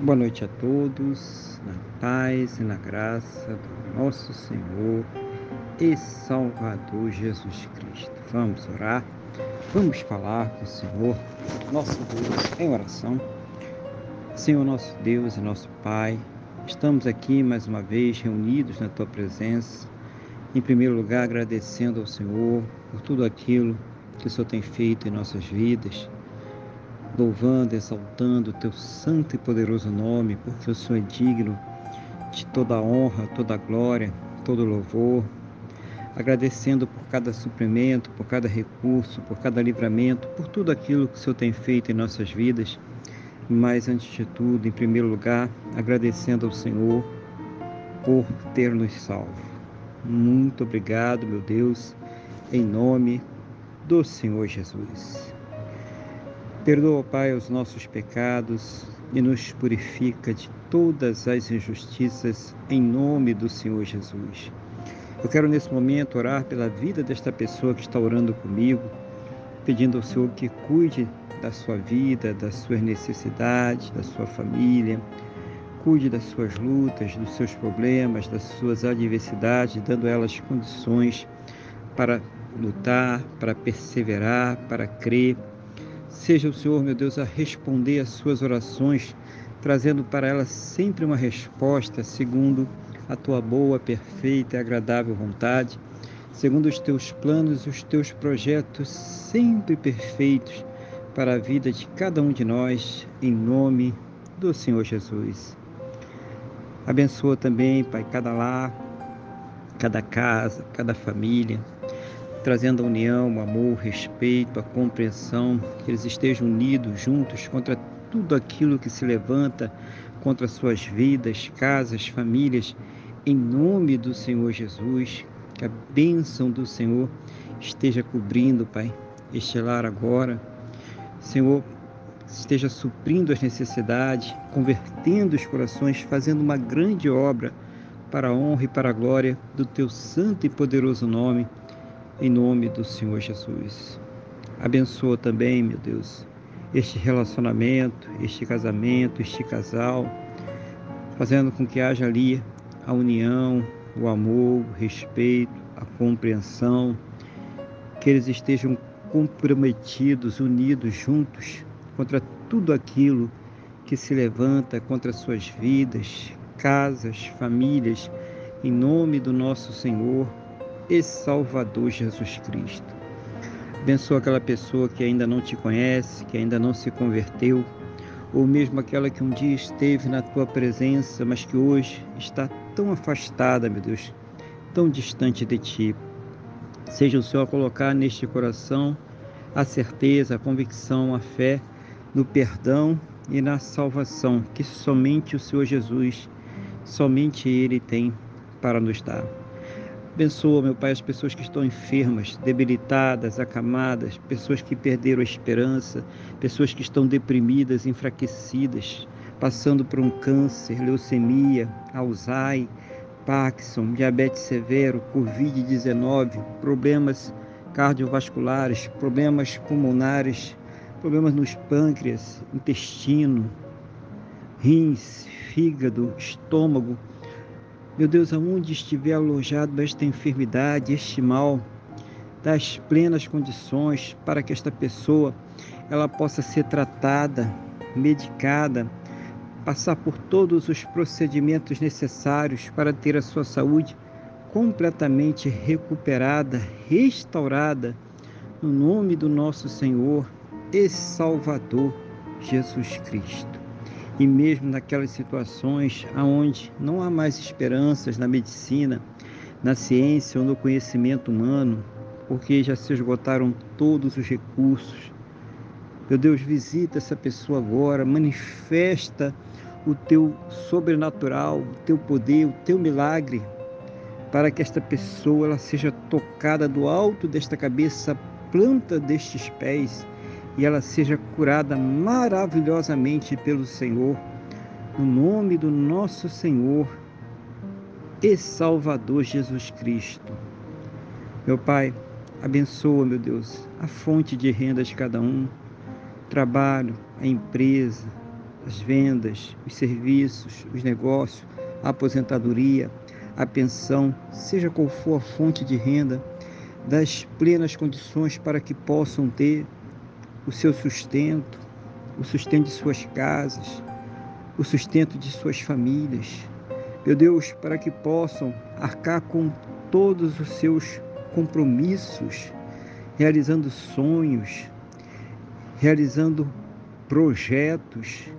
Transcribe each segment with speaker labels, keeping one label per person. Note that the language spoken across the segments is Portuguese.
Speaker 1: Boa noite a todos, na paz e na graça do nosso Senhor e Salvador Jesus Cristo. Vamos orar, vamos falar com o Senhor, nosso Deus, em oração. Senhor, nosso Deus e nosso Pai, estamos aqui mais uma vez reunidos na Tua presença. Em primeiro lugar, agradecendo ao Senhor por tudo aquilo que o Senhor tem feito em nossas vidas louvando, exaltando o teu santo e poderoso nome, porque o Senhor é digno de toda honra, toda glória, todo louvor. Agradecendo por cada suprimento, por cada recurso, por cada livramento, por tudo aquilo que o Senhor tem feito em nossas vidas. Mas, antes de tudo, em primeiro lugar, agradecendo ao Senhor por ter nos salvo. Muito obrigado, meu Deus, em nome do Senhor Jesus. Perdoa, Pai, os nossos pecados e nos purifica de todas as injustiças, em nome do Senhor Jesus. Eu quero nesse momento orar pela vida desta pessoa que está orando comigo, pedindo ao Senhor que cuide da sua vida, das suas necessidades, da sua família, cuide das suas lutas, dos seus problemas, das suas adversidades, dando a elas condições para lutar, para perseverar, para crer Seja o Senhor, meu Deus, a responder às suas orações, trazendo para elas sempre uma resposta segundo a tua boa, perfeita e agradável vontade, segundo os teus planos e os teus projetos sempre perfeitos para a vida de cada um de nós, em nome do Senhor Jesus. Abençoa também, Pai, cada lar, cada casa, cada família trazendo a união, o amor, o respeito, a compreensão, que eles estejam unidos, juntos contra tudo aquilo que se levanta contra suas vidas, casas, famílias, em nome do Senhor Jesus, que a bênção do Senhor esteja cobrindo, Pai, este lar agora. Senhor, esteja suprindo as necessidades, convertendo os corações, fazendo uma grande obra para a honra e para a glória do teu santo e poderoso nome em nome do Senhor Jesus. Abençoa também, meu Deus, este relacionamento, este casamento, este casal, fazendo com que haja ali a união, o amor, o respeito, a compreensão, que eles estejam comprometidos, unidos, juntos contra tudo aquilo que se levanta contra suas vidas, casas, famílias, em nome do nosso Senhor e Salvador Jesus Cristo. Abençoa aquela pessoa que ainda não te conhece, que ainda não se converteu, ou mesmo aquela que um dia esteve na tua presença, mas que hoje está tão afastada, meu Deus, tão distante de ti. Seja o Senhor a colocar neste coração a certeza, a convicção, a fé no perdão e na salvação que somente o Senhor Jesus, somente Ele tem para nos dar. Abençoa, meu Pai, as pessoas que estão enfermas, debilitadas, acamadas, pessoas que perderam a esperança, pessoas que estão deprimidas, enfraquecidas, passando por um câncer, leucemia, Alzheimer, Parkinson, diabetes severo, Covid-19, problemas cardiovasculares, problemas pulmonares, problemas nos pâncreas, intestino, rins, fígado, estômago, meu Deus, aonde estiver alojado esta enfermidade, este mal, das plenas condições para que esta pessoa ela possa ser tratada, medicada, passar por todos os procedimentos necessários para ter a sua saúde completamente recuperada, restaurada, no nome do nosso Senhor e Salvador Jesus Cristo. E mesmo naquelas situações onde não há mais esperanças na medicina, na ciência ou no conhecimento humano, porque já se esgotaram todos os recursos. Meu Deus, visita essa pessoa agora, manifesta o teu sobrenatural, o teu poder, o teu milagre, para que esta pessoa ela seja tocada do alto desta cabeça, planta destes pés e ela seja curada maravilhosamente pelo Senhor, no nome do nosso Senhor e Salvador Jesus Cristo. Meu Pai, abençoa, meu Deus, a fonte de renda de cada um, trabalho, a empresa, as vendas, os serviços, os negócios, a aposentadoria, a pensão, seja qual for a fonte de renda, das plenas condições para que possam ter o seu sustento, o sustento de suas casas, o sustento de suas famílias. Meu Deus, para que possam arcar com todos os seus compromissos, realizando sonhos, realizando projetos.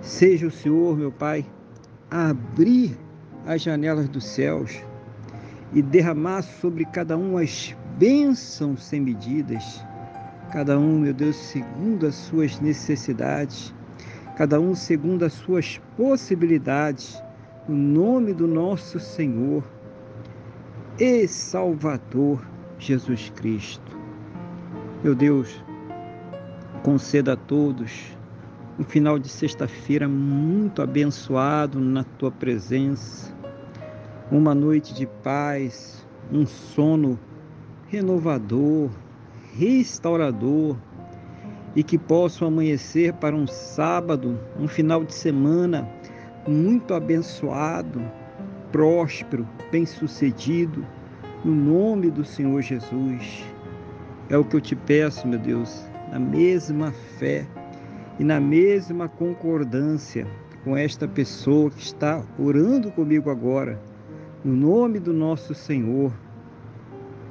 Speaker 1: Seja o Senhor, meu Pai, abrir as janelas dos céus e derramar sobre cada um as bênçãos sem medidas, cada um, meu Deus, segundo as suas necessidades, cada um segundo as suas possibilidades, no nome do nosso Senhor e Salvador Jesus Cristo. Meu Deus, conceda a todos um final de sexta-feira muito abençoado na tua presença, uma noite de paz, um sono renovador, restaurador e que possam amanhecer para um sábado, um final de semana muito abençoado, próspero, bem-sucedido, no nome do Senhor Jesus. É o que eu te peço, meu Deus, na mesma fé e na mesma concordância com esta pessoa que está orando comigo agora, no nome do nosso Senhor